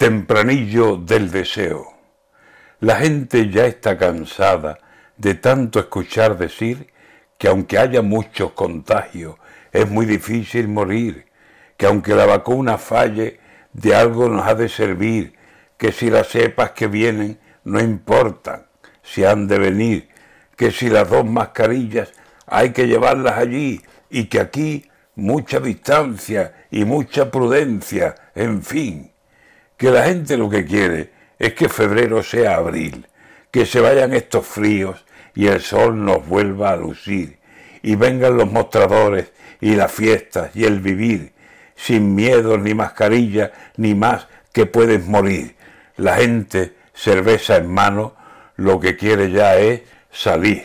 Tempranillo del deseo. La gente ya está cansada de tanto escuchar decir que aunque haya muchos contagios, es muy difícil morir, que aunque la vacuna falle, de algo nos ha de servir, que si las cepas que vienen no importan, si han de venir, que si las dos mascarillas hay que llevarlas allí y que aquí mucha distancia y mucha prudencia, en fin que la gente lo que quiere es que febrero sea abril, que se vayan estos fríos y el sol nos vuelva a lucir, y vengan los mostradores y las fiestas y el vivir, sin miedo ni mascarilla, ni más que puedes morir. La gente, cerveza en mano, lo que quiere ya es salir.